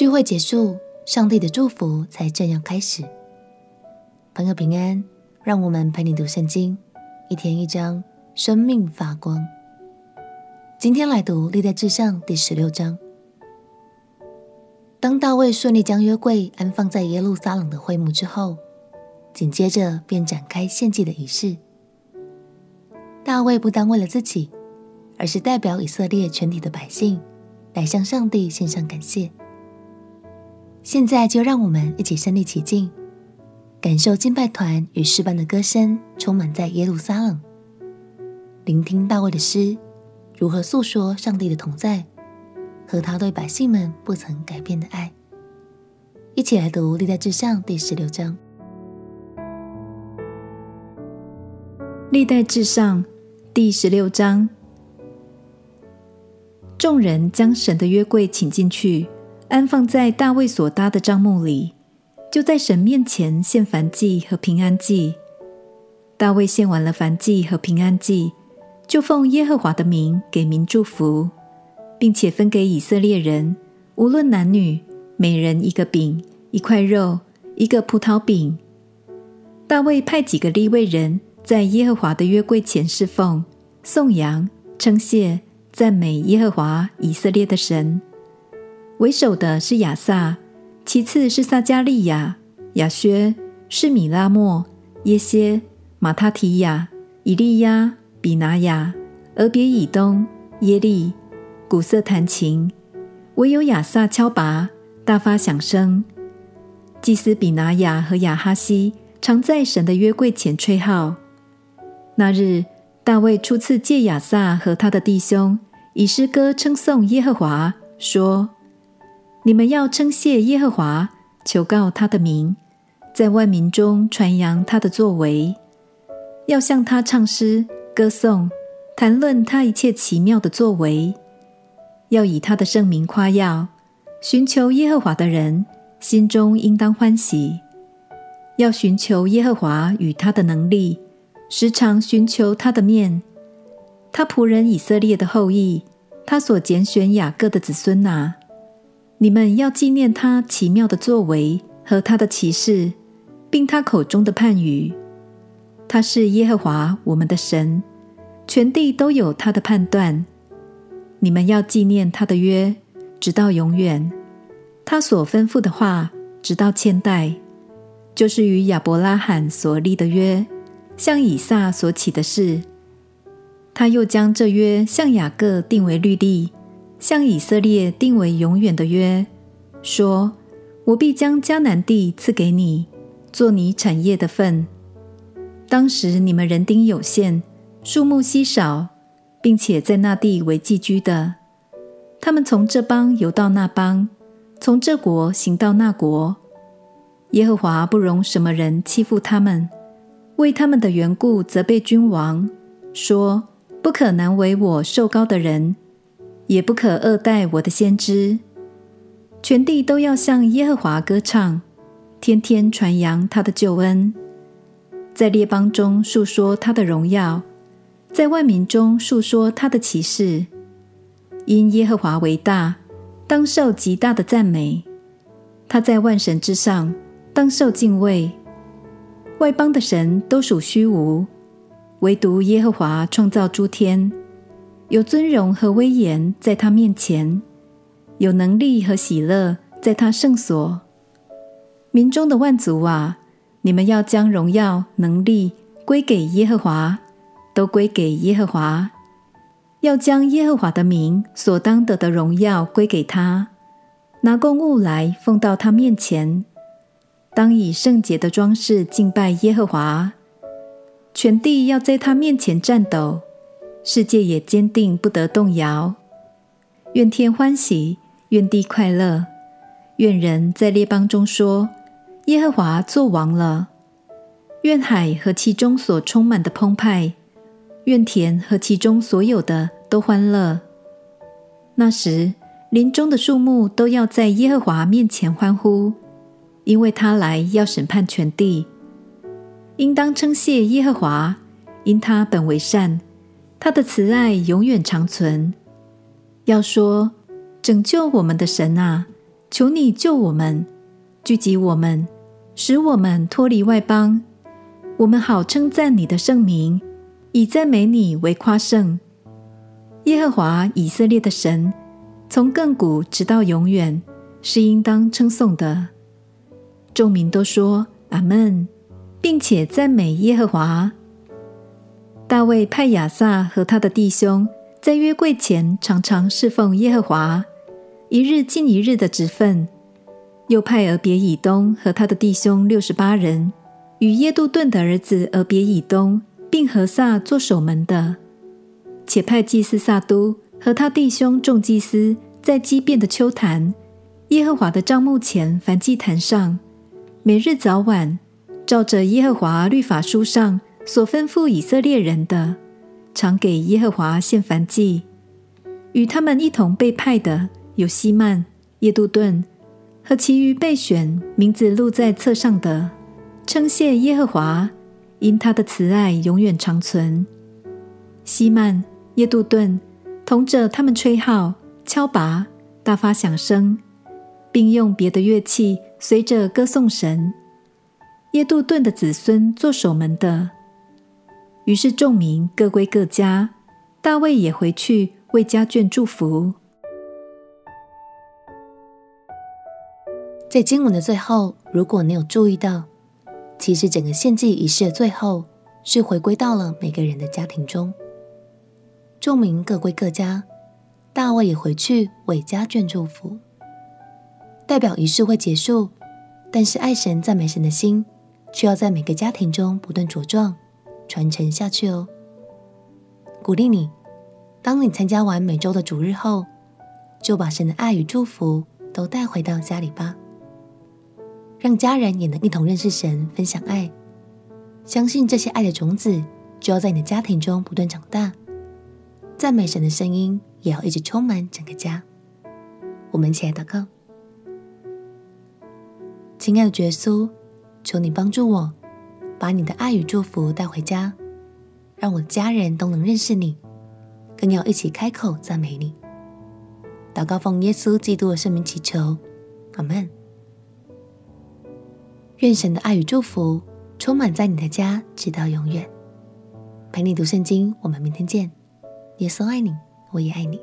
聚会结束，上帝的祝福才正要开始。朋友平安，让我们陪你读圣经，一天一章，生命发光。今天来读历代志上第十六章。当大卫顺利将约柜安放在耶路撒冷的会幕之后，紧接着便展开献祭的仪式。大卫不单为了自己，而是代表以色列全体的百姓，来向上帝献上感谢。现在就让我们一起身临其境，感受敬拜团与诗班的歌声充满在耶路撒冷，聆听大卫的诗如何诉说上帝的同在。和他对百姓们不曾改变的爱，一起来读《历代志上》第十六章。《历代志上》第十六章，众人将神的约柜请进去，安放在大卫所搭的帐幕里，就在神面前献燔祭和平安祭。大卫献完了燔祭和平安祭，就奉耶和华的名给民祝福。并且分给以色列人，无论男女，每人一个饼、一块肉、一个葡萄饼。大卫派几个利未人在耶和华的约柜前侍奉、颂扬、称谢、赞美耶和华以色列的神。为首的是亚萨，其次是撒迦利亚、亚薛、是米拉莫、耶歇、马他提亚、以利亚、比拿雅、俄别以东、耶利。鼓瑟弹琴，唯有亚萨敲拔，大发响声。祭司比拿雅和亚哈西常在神的约柜前吹号。那日，大卫初次借亚萨和他的弟兄以诗歌称颂耶和华，说：“你们要称谢耶和华，求告他的名，在万民中传扬他的作为，要向他唱诗歌颂，谈论他一切奇妙的作为。”要以他的圣名夸耀，寻求耶和华的人心中应当欢喜。要寻求耶和华与他的能力，时常寻求他的面。他仆人以色列的后裔，他所拣选雅各的子孙哪，你们要纪念他奇妙的作为和他的奇事，并他口中的判语。他是耶和华我们的神，全地都有他的判断。你们要纪念他的约，直到永远；他所吩咐的话，直到千代，就是与亚伯拉罕所立的约，向以撒所起的事。他又将这约向雅各定为律例，向以色列定为永远的约，说：我必将迦南地赐给你，做你产业的分。当时你们人丁有限，数目稀少。并且在那地为寄居的，他们从这邦游到那邦，从这国行到那国。耶和华不容什么人欺负他们，为他们的缘故责备君王，说：不可难为我受高的人，也不可恶待我的先知。全地都要向耶和华歌唱，天天传扬他的救恩，在列邦中述说他的荣耀。在万民中述说他的奇事，因耶和华为大，当受极大的赞美。他在万神之上，当受敬畏。外邦的神都属虚无，唯独耶和华创造诸天，有尊荣和威严在他面前，有能力和喜乐在他圣所。民中的万族啊，你们要将荣耀能力归给耶和华。都归给耶和华，要将耶和华的名所当得的荣耀归给他，拿供物来奉到他面前，当以圣洁的装饰敬拜耶和华。全地要在他面前颤抖，世界也坚定不得动摇。愿天欢喜，愿地快乐，愿人在列邦中说：耶和华作王了。愿海和其中所充满的澎湃。愿田和其中所有的都欢乐。那时，林中的树木都要在耶和华面前欢呼，因为他来要审判全地。应当称谢耶和华，因他本为善，他的慈爱永远长存。要说：拯救我们的神啊，求你救我们，聚集我们，使我们脱离外邦，我们好称赞你的圣名，以赞美你为夸胜。耶和华以色列的神，从亘古直到永远，是应当称颂的。众民都说阿门，并且赞美耶和华。大卫派亚萨和他的弟兄在约柜前常常侍奉耶和华，一日尽一日的职分。又派俄别以东和他的弟兄六十八人，与耶杜顿的儿子俄别以东，并何撒做守门的。且派祭司撒督和他弟兄众祭司在基遍的秋坛，耶和华的帐幕前凡祭坛上，每日早晚，照着耶和华律法书上所吩咐以色列人的，常给耶和华献燔祭。与他们一同被派的有希曼、耶杜顿。和其余被选、名字录在册上的，称谢耶和华，因他的慈爱永远长存。希曼、耶杜顿同着他们吹号、敲鈸，大发响声，并用别的乐器随着歌颂神。耶杜顿的子孙做守门的。于是众民各归各家，大卫也回去为家眷祝福。在经文的最后，如果你有注意到，其实整个献祭仪式的最后是回归到了每个人的家庭中，众民各归各家，大卫也回去为家眷祝福，代表仪式会结束，但是爱神赞美神的心却要在每个家庭中不断茁壮，传承下去哦。鼓励你，当你参加完每周的主日后，就把神的爱与祝福都带回到家里吧。让家人也能一同认识神，分享爱，相信这些爱的种子就要在你的家庭中不断长大。赞美神的声音也要一直充满整个家。我们一起来祷告：亲爱的耶稣，求你帮助我，把你的爱与祝福带回家，让我的家人都能认识你，更要一起开口赞美你。祷告奉耶稣基督的圣名祈求，阿门。愿神的爱与祝福充满在你的家，直到永远。陪你读圣经，我们明天见。耶稣爱你，我也爱你。